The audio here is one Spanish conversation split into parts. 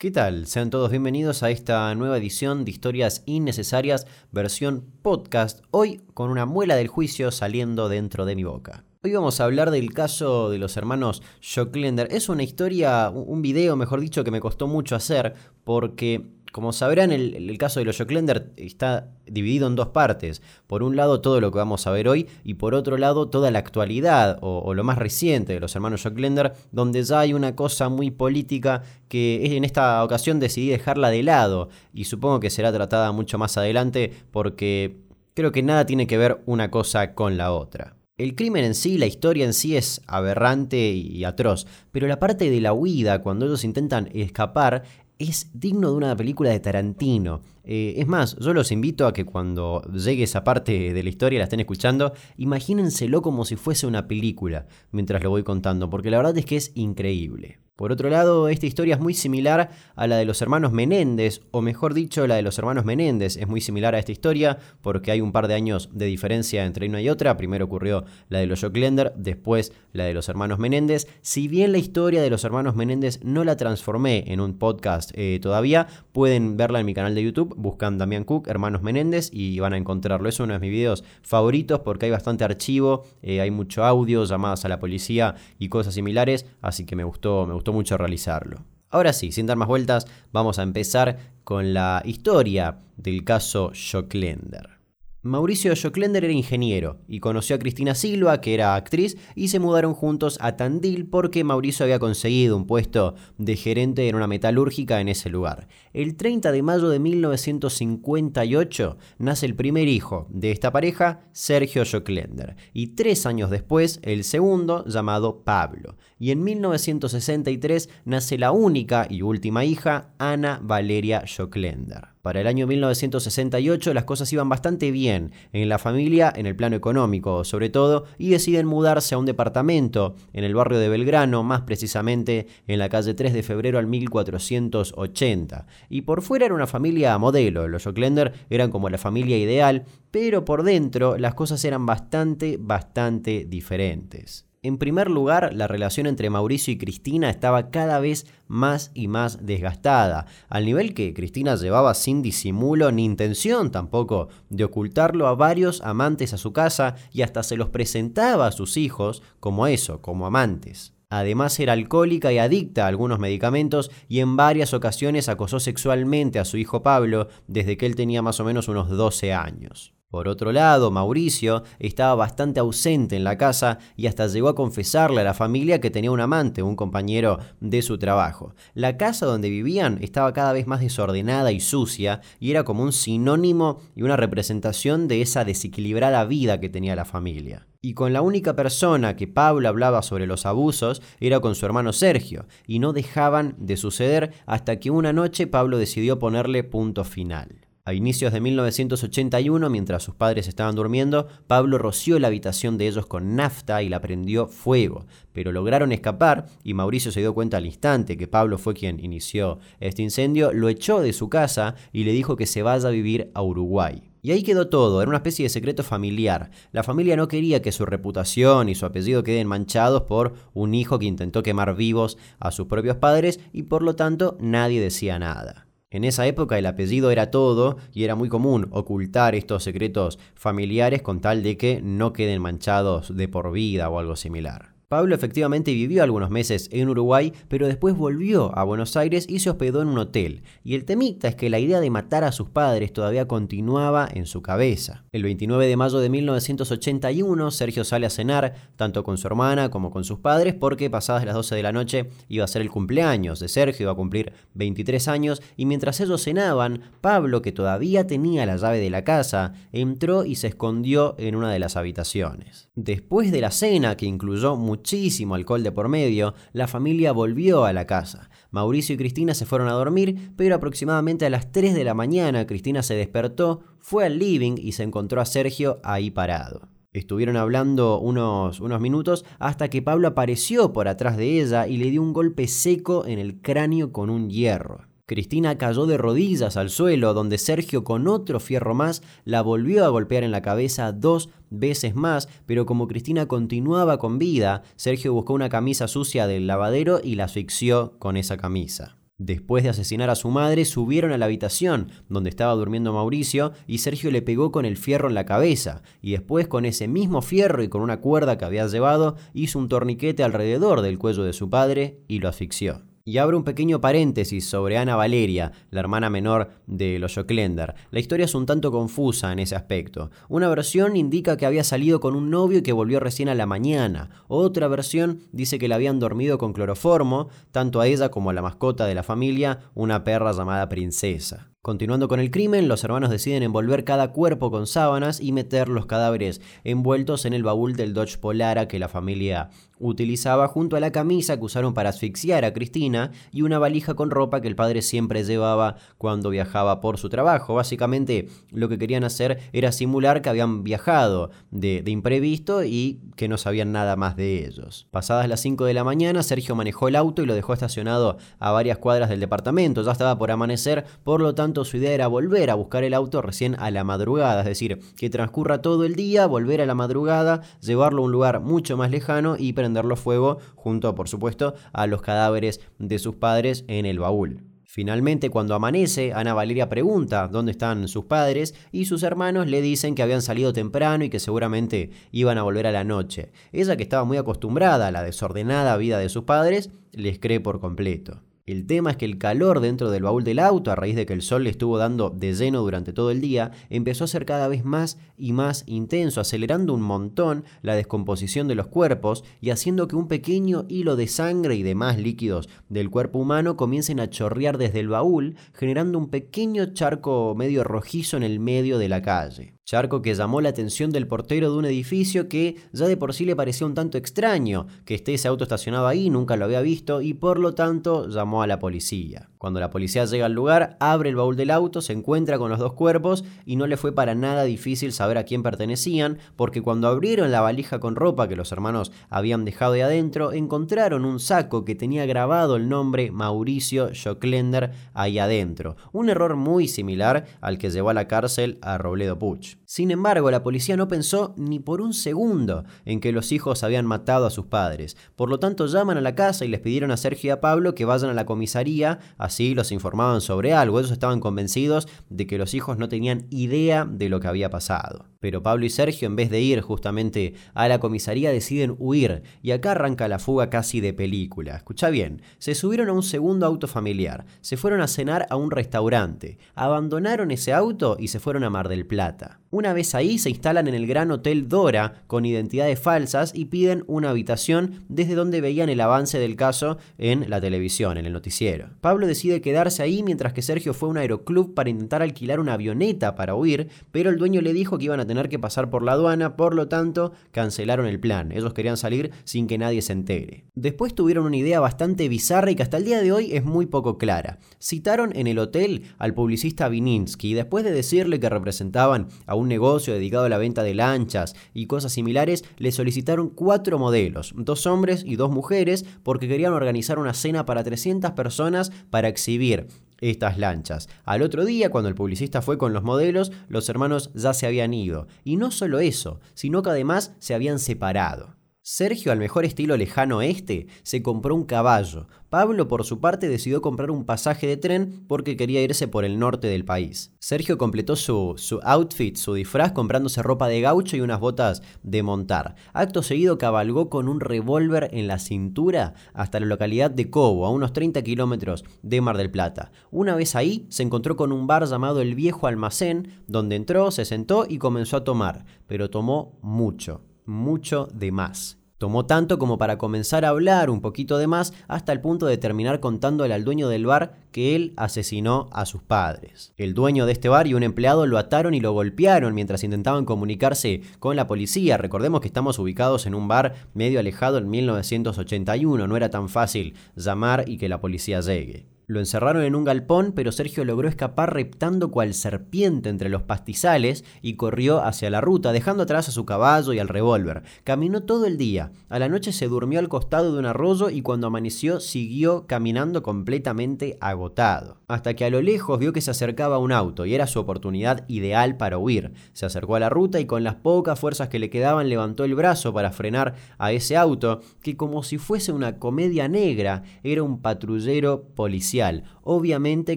¿Qué tal? Sean todos bienvenidos a esta nueva edición de Historias Innecesarias, versión podcast, hoy con una muela del juicio saliendo dentro de mi boca. Hoy vamos a hablar del caso de los hermanos Jocklender. Es una historia, un video, mejor dicho, que me costó mucho hacer porque como sabrán, el, caso de los Jocklender está dividido en dos partes. Por un lado, todo lo que vamos a ver hoy, y por otro lado, toda la actualidad o, lo más reciente de los hermanos Jocklender, donde ya hay una cosa muy política que en esta ocasión decidí dejarla de lado, y supongo que será tratada mucho más adelante porque creo que nada tiene que ver una cosa con la otra. El crimen en sí, la historia en sí es aberrante y atroz, pero la parte de la huida, cuando ellos intentan escapar, es digno de una película de Tarantino. Eh, es más, yo los invito a que cuando llegue esa parte de la historia, la estén escuchando, imagínenselo como si fuese una película mientras lo voy contando, porque la verdad es que es increíble. Por otro lado, esta historia es muy similar a la de los hermanos Menéndez, o mejor dicho, la de los hermanos Menéndez es muy similar a esta historia porque hay un par de años de diferencia entre una y otra. Primero ocurrió la de los Jocklender, después la de los hermanos Menéndez. Si bien la historia de los hermanos Menéndez no la transformé en un podcast eh, todavía, pueden verla en mi canal de YouTube, buscan Damián Cook, hermanos Menéndez, y van a encontrarlo. Es uno de mis videos favoritos porque hay bastante archivo, eh, hay mucho audio, llamadas a la policía y cosas similares, así que me gustó, me gustó mucho realizarlo. Ahora sí, sin dar más vueltas, vamos a empezar con la historia del caso Jocklender. Mauricio Jocklender era ingeniero y conoció a Cristina Silva, que era actriz, y se mudaron juntos a Tandil porque Mauricio había conseguido un puesto de gerente en una metalúrgica en ese lugar. El 30 de mayo de 1958 nace el primer hijo de esta pareja, Sergio Jocklender, y tres años después el segundo, llamado Pablo. Y en 1963 nace la única y última hija, Ana Valeria Jocklender. Para el año 1968 las cosas iban bastante bien en la familia, en el plano económico sobre todo, y deciden mudarse a un departamento en el barrio de Belgrano, más precisamente en la calle 3 de febrero al 1480. Y por fuera era una familia modelo, los Jocklender eran como la familia ideal, pero por dentro las cosas eran bastante, bastante diferentes. En primer lugar, la relación entre Mauricio y Cristina estaba cada vez más y más desgastada, al nivel que Cristina llevaba sin disimulo ni intención tampoco de ocultarlo a varios amantes a su casa y hasta se los presentaba a sus hijos como eso, como amantes. Además era alcohólica y adicta a algunos medicamentos y en varias ocasiones acosó sexualmente a su hijo Pablo desde que él tenía más o menos unos 12 años. Por otro lado, Mauricio estaba bastante ausente en la casa y hasta llegó a confesarle a la familia que tenía un amante, un compañero de su trabajo. La casa donde vivían estaba cada vez más desordenada y sucia y era como un sinónimo y una representación de esa desequilibrada vida que tenía la familia. Y con la única persona que Pablo hablaba sobre los abusos era con su hermano Sergio, y no dejaban de suceder hasta que una noche Pablo decidió ponerle punto final. A inicios de 1981, mientras sus padres estaban durmiendo, Pablo roció la habitación de ellos con nafta y la prendió fuego, pero lograron escapar y Mauricio se dio cuenta al instante que Pablo fue quien inició este incendio, lo echó de su casa y le dijo que se vaya a vivir a Uruguay. Y ahí quedó todo, era una especie de secreto familiar. La familia no quería que su reputación y su apellido queden manchados por un hijo que intentó quemar vivos a sus propios padres y por lo tanto nadie decía nada. En esa época el apellido era todo y era muy común ocultar estos secretos familiares con tal de que no queden manchados de por vida o algo similar. Pablo efectivamente vivió algunos meses en Uruguay, pero después volvió a Buenos Aires y se hospedó en un hotel. Y el temita es que la idea de matar a sus padres todavía continuaba en su cabeza. El 29 de mayo de 1981, Sergio sale a cenar, tanto con su hermana como con sus padres, porque pasadas las 12 de la noche iba a ser el cumpleaños de Sergio, iba a cumplir 23 años, y mientras ellos cenaban, Pablo, que todavía tenía la llave de la casa, entró y se escondió en una de las habitaciones. Después de la cena, que incluyó muchísimo alcohol de por medio, la familia volvió a la casa. Mauricio y Cristina se fueron a dormir, pero aproximadamente a las 3 de la mañana Cristina se despertó, fue al living y se encontró a Sergio ahí parado. Estuvieron hablando unos, unos minutos hasta que Pablo apareció por atrás de ella y le dio un golpe seco en el cráneo con un hierro. Cristina cayó de rodillas al suelo, donde Sergio con otro fierro más la volvió a golpear en la cabeza dos veces más, pero como Cristina continuaba con vida, Sergio buscó una camisa sucia del lavadero y la asfixió con esa camisa. Después de asesinar a su madre, subieron a la habitación donde estaba durmiendo Mauricio y Sergio le pegó con el fierro en la cabeza y después con ese mismo fierro y con una cuerda que había llevado hizo un torniquete alrededor del cuello de su padre y lo asfixió. Y abro un pequeño paréntesis sobre Ana Valeria, la hermana menor de los Joclender. La historia es un tanto confusa en ese aspecto. Una versión indica que había salido con un novio y que volvió recién a la mañana. Otra versión dice que la habían dormido con cloroformo, tanto a ella como a la mascota de la familia, una perra llamada Princesa. Continuando con el crimen, los hermanos deciden envolver cada cuerpo con sábanas y meter los cadáveres envueltos en el baúl del Dodge Polara que la familia utilizaba junto a la camisa que usaron para asfixiar a Cristina y una valija con ropa que el padre siempre llevaba cuando viajaba por su trabajo. Básicamente lo que querían hacer era simular que habían viajado de, imprevisto y que no sabían nada más de ellos. Pasadas las 5 de la mañana, Sergio manejó el auto y lo dejó estacionado a varias cuadras del departamento. Ya estaba por amanecer, por lo su idea era volver a buscar el auto recién a la madrugada, es decir, que transcurra todo el día, volver a la madrugada, llevarlo a un lugar mucho más lejano y prenderlo fuego junto, por supuesto, a los cadáveres de sus padres en el baúl. Finalmente, cuando amanece, Ana Valeria pregunta dónde están sus padres y sus hermanos le dicen que habían salido temprano y que seguramente iban a volver a la noche. Ella, que estaba muy acostumbrada a la desordenada vida de sus padres, les cree por completo. El tema es que el calor dentro del baúl del auto, a raíz de que el sol le estuvo dando de lleno durante todo el día, empezó a ser cada vez más y más intenso, acelerando un montón la descomposición de los cuerpos y haciendo que un pequeño hilo de sangre y demás líquidos del cuerpo humano comiencen a chorrear desde el baúl, generando un pequeño charco medio rojizo en el medio de la calle. Charco que llamó la atención del portero de un edificio que ya de por sí le parecía un tanto extraño que esté ese auto estacionado ahí, nunca lo había visto y por lo tanto llamó a la policía. Cuando la policía llega al lugar, abre el baúl del auto, se encuentra con los dos cuerpos y no le fue para nada difícil saber a quién pertenecían, porque cuando abrieron la valija con ropa que los hermanos habían dejado de adentro, encontraron un saco que tenía grabado el nombre Mauricio Joclender ahí adentro. Un error muy similar al que llevó a la cárcel a Robledo Puch. Sin embargo, la policía no pensó ni por un segundo en que los hijos habían matado a sus padres. Por lo tanto, llaman a la casa y les pidieron a Sergio y a Pablo que vayan a la comisaría a así los informaban sobre algo. Ellos estaban convencidos de que los hijos no tenían idea de lo que había pasado. Pero Pablo y Sergio, en vez de ir justamente a la comisaría, deciden huir. Y acá arranca la fuga casi de película. Escucha bien, se subieron a un segundo auto familiar, se fueron a cenar a un restaurante, abandonaron ese auto y se fueron a Mar del Plata. Una vez ahí se instalan en el Gran Hotel Dora con identidades falsas y piden una habitación desde donde veían el avance del caso en la televisión, en el noticiero. Pablo quedarse ahí mientras que Sergio fue a un aeroclub para intentar alquilar una avioneta para huir, pero el dueño le dijo que iban a tener que pasar por la aduana, por lo tanto cancelaron el plan. Ellos querían salir sin que nadie se entere. Después tuvieron una idea bastante bizarra y que hasta el día de hoy es muy poco clara. Citaron en el hotel al publicista Vininsky y después de decirle que representaban a un negocio dedicado a la venta de lanchas y cosas similares, le solicitaron cuatro modelos, dos hombres y dos mujeres, porque querían organizar una cena para 300 personas para exhibir estas lanchas. Al otro día, cuando el publicista fue con los modelos, los hermanos ya se habían ido. Y no solo eso, sino que además se habían separado. Sergio, al mejor estilo lejano oeste, se compró un caballo. Pablo, por su parte, decidió comprar un pasaje de tren porque quería irse por el norte del país. Sergio completó su, su outfit, su disfraz, comprándose ropa de gaucho y unas botas de montar. Acto seguido cabalgó con un revólver en la cintura hasta la localidad de Cobo, a unos 30 kilómetros de Mar del Plata. Una vez ahí, se encontró con un bar llamado El Viejo Almacén, donde entró, se sentó y comenzó a tomar, pero tomó mucho, mucho de más. Tomó tanto como para comenzar a hablar un poquito de más hasta el punto de terminar contándole al dueño del bar que él asesinó a sus padres. El dueño de este bar y un empleado lo ataron y lo golpearon mientras intentaban comunicarse con la policía. Recordemos que estamos ubicados en un bar medio alejado en 1981, no era tan fácil llamar y que la policía llegue. Lo encerraron en un galpón, pero Sergio logró escapar reptando cual serpiente entre los pastizales y corrió hacia la ruta, dejando atrás a su caballo y al revólver. Caminó todo el día. A la noche se durmió al costado de un arroyo y cuando amaneció siguió caminando completamente agotado. Hasta que a lo lejos vio que se acercaba un auto y era su oportunidad ideal para huir. Se acercó a la ruta y con las pocas fuerzas que le quedaban levantó el brazo para frenar a ese auto, que como si fuese una comedia negra, era un patrullero policial policial. Obviamente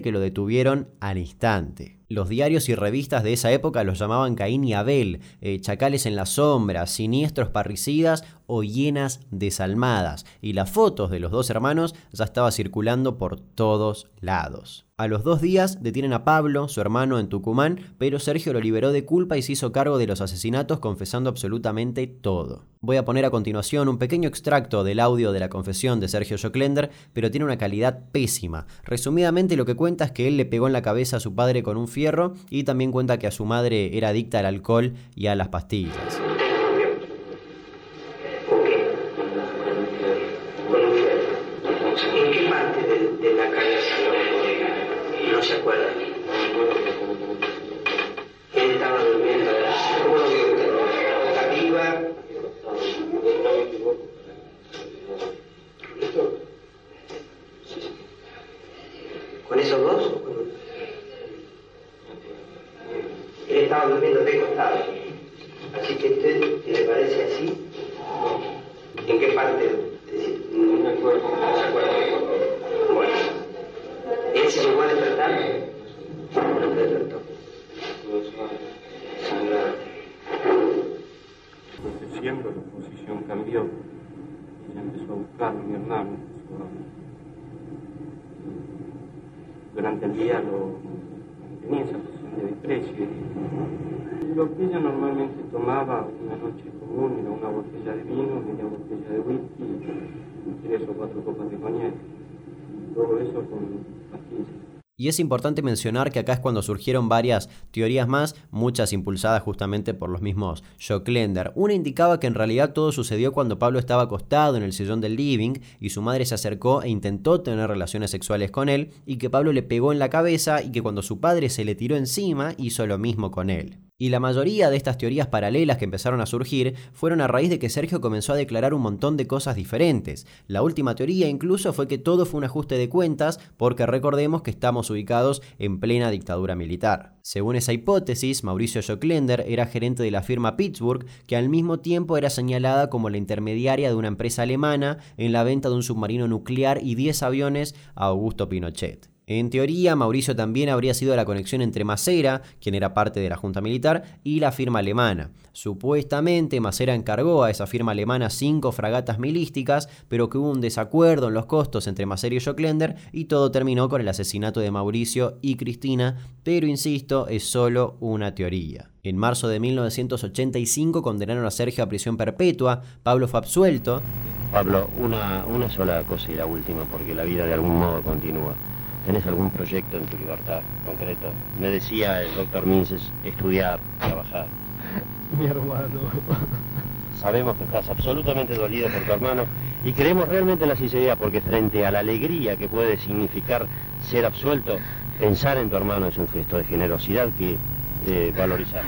que lo detuvieron al instante. Los diarios y revistas de esa época los llamaban Caín y Abel, eh, chacales en la sombra, siniestros parricidas o hienas desalmadas, y las fotos de los dos hermanos ya estaba circulando por todos lados. A los dos días detienen a Pablo, su hermano, en Tucumán, pero Sergio lo liberó de culpa y se hizo cargo de los asesinatos confesando absolutamente todo. Voy a poner a continuación un pequeño extracto del audio de la confesión de Sergio Joclender, pero tiene una calidad pésima. Lo que cuenta es que él le pegó en la cabeza a su padre con un fierro y también cuenta que a su madre era adicta al alcohol y a las pastillas. ¿Con esos dos? Él estaba durmiendo de costado. Durante el día lo tenía esa posición de desprecio. Lo que ella normalmente tomaba una noche común era una botella de vino, media botella de whisky, tres o cuatro copas de coñac. Todo eso con pastillas. Y es importante mencionar que acá es cuando surgieron varias teorías más, muchas impulsadas justamente por los mismos Lender. Una indicaba que en realidad todo sucedió cuando Pablo estaba acostado en el sillón del living y su madre se acercó e intentó tener relaciones sexuales con él y que Pablo le pegó en la cabeza y que cuando su padre se le tiró encima hizo lo mismo con él. Y la mayoría de estas teorías paralelas que empezaron a surgir fueron a raíz de que Sergio comenzó a declarar un montón de cosas diferentes. La última teoría incluso fue que todo fue un ajuste de cuentas porque recordemos que estamos ubicados en plena dictadura militar. Según esa hipótesis, Mauricio Joclender era gerente de la firma Pittsburgh que al mismo tiempo era señalada como la intermediaria de una empresa alemana en la venta de un submarino nuclear y 10 aviones a Augusto Pinochet. En teoría, Mauricio también habría sido la conexión entre Macera, quien era parte de la Junta Militar, y la firma alemana. Supuestamente, Macera encargó a esa firma alemana cinco fragatas milísticas, pero que hubo un desacuerdo en los costos entre Macera y Joclender y todo terminó con el asesinato de Mauricio y Cristina, pero insisto, es solo una teoría. En marzo de 1985 condenaron a Sergio a prisión perpetua, Pablo fue absuelto. Pablo, una, una sola cosa y la última, porque la vida de algún modo continúa. ¿Tenés algún proyecto en tu libertad concreto? Me decía el doctor Minces, estudiar, trabajar. Mi hermano. Sabemos que estás absolutamente dolido por tu hermano y creemos realmente en la sinceridad porque frente a la alegría que puede significar ser absuelto, pensar en tu hermano es un gesto de generosidad que eh, valorizar.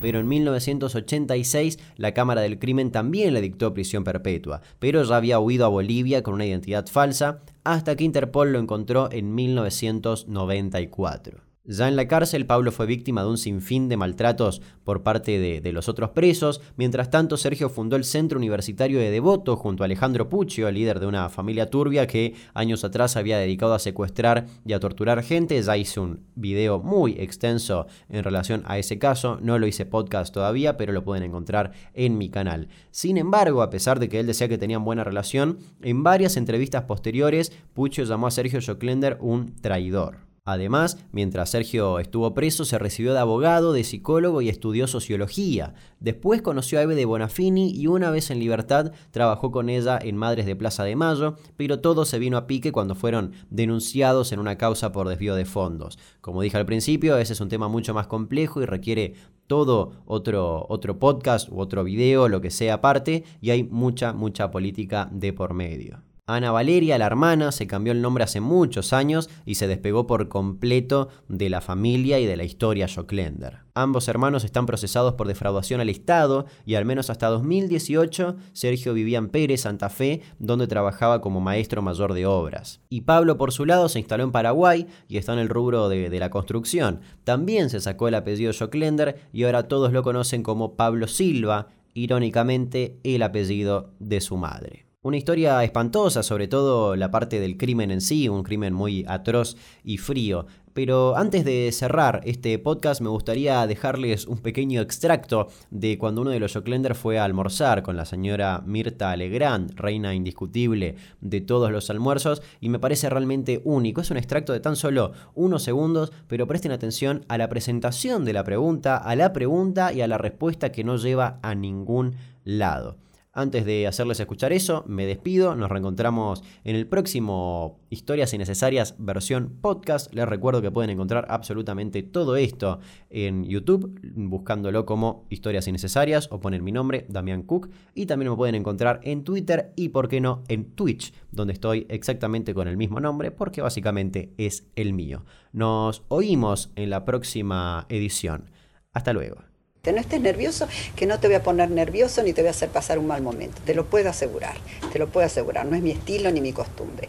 Pero en 1986 la Cámara del Crimen también le dictó prisión perpetua, pero ya había huido a Bolivia con una identidad falsa hasta que Interpol lo encontró en 1994. Ya en la cárcel, Pablo fue víctima de un sinfín de maltratos por parte de, los otros presos. Mientras tanto, Sergio fundó el Centro Universitario de Devoto junto a Alejandro Puccio, líder de una familia turbia que años atrás había dedicado a secuestrar y a torturar gente. Ya hice un video muy extenso en relación a ese caso. No lo hice podcast todavía, pero lo pueden encontrar en mi canal. Sin embargo, a pesar de que él decía que tenían buena relación, en varias entrevistas posteriores, Puccio llamó a Sergio Joclender un traidor. Además, mientras Sergio estuvo preso, se recibió de abogado, de psicólogo y estudió sociología. Después conoció a Eve de Bonafini y una vez en libertad trabajó con ella en Madres de Plaza de Mayo, pero todo se vino a pique cuando fueron denunciados en una causa por desvío de fondos. Como dije al principio, ese es un tema mucho más complejo y requiere todo otro, otro podcast u otro video, lo que sea aparte, y hay mucha, mucha política de por medio. Ana Valeria, la hermana, se cambió el nombre hace muchos años y se despegó por completo de la familia y de la historia Joclender. Ambos hermanos están procesados por defraudación al Estado y al menos hasta 2018 Sergio vivía en Pérez, Santa Fe, donde trabajaba como maestro mayor de obras. Y Pablo por su lado se instaló en Paraguay y está en el rubro de, la construcción. También se sacó el apellido Joclender y ahora todos lo conocen como Pablo Silva, irónicamente el apellido de su madre. Una historia espantosa, sobre todo la parte del crimen en sí, un crimen muy atroz y frío. Pero antes de cerrar este podcast me gustaría dejarles un pequeño extracto de cuando uno de los Joclender fue a almorzar con la señora Mirta Legrand, reina indiscutible de todos los almuerzos, y me parece realmente único. Es un extracto de tan solo unos segundos, pero presten atención a la presentación de la pregunta, a la pregunta y a la respuesta que no lleva a ningún lado. Antes de hacerles escuchar eso, me despido. Nos reencontramos en el próximo Historias Innecesarias versión podcast. Les recuerdo que pueden encontrar absolutamente todo esto en YouTube, buscándolo como Historias Innecesarias o ponen mi nombre, Damián Cook. Y también me pueden encontrar en Twitter y, por qué no, en Twitch, donde estoy exactamente con el mismo nombre, porque básicamente es el mío. Nos oímos en la próxima edición. Hasta luego. No estés nervioso, que no te voy a poner nervioso ni te voy a hacer pasar un mal momento. Te lo puedo asegurar, te lo puedo asegurar. No es mi estilo ni mi costumbre.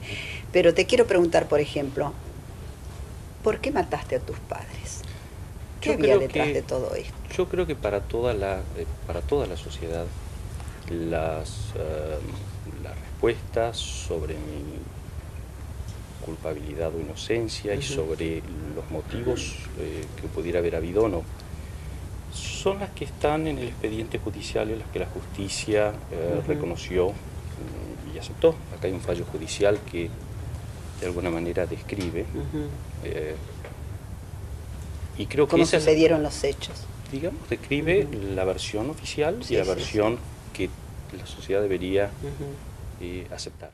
Pero te quiero preguntar, por ejemplo, ¿por qué mataste a tus padres? ¿Qué Yo había detrás que- de todo esto? Yo creo que para toda la, eh, para toda la sociedad las, eh, las respuestas sobre mi culpabilidad o inocencia y sobre los motivos eh, que pudiera haber habido o no son las que están en el expediente judicial y las que la justicia eh, reconoció mm, y aceptó. Acá hay un fallo judicial que de alguna manera describe eh, y creo que ¿Cómo esa es- sucedieron los hechos? digamos, describe la versión oficial Sí, y la sí, sí. versión que la sociedad debería eh, aceptar.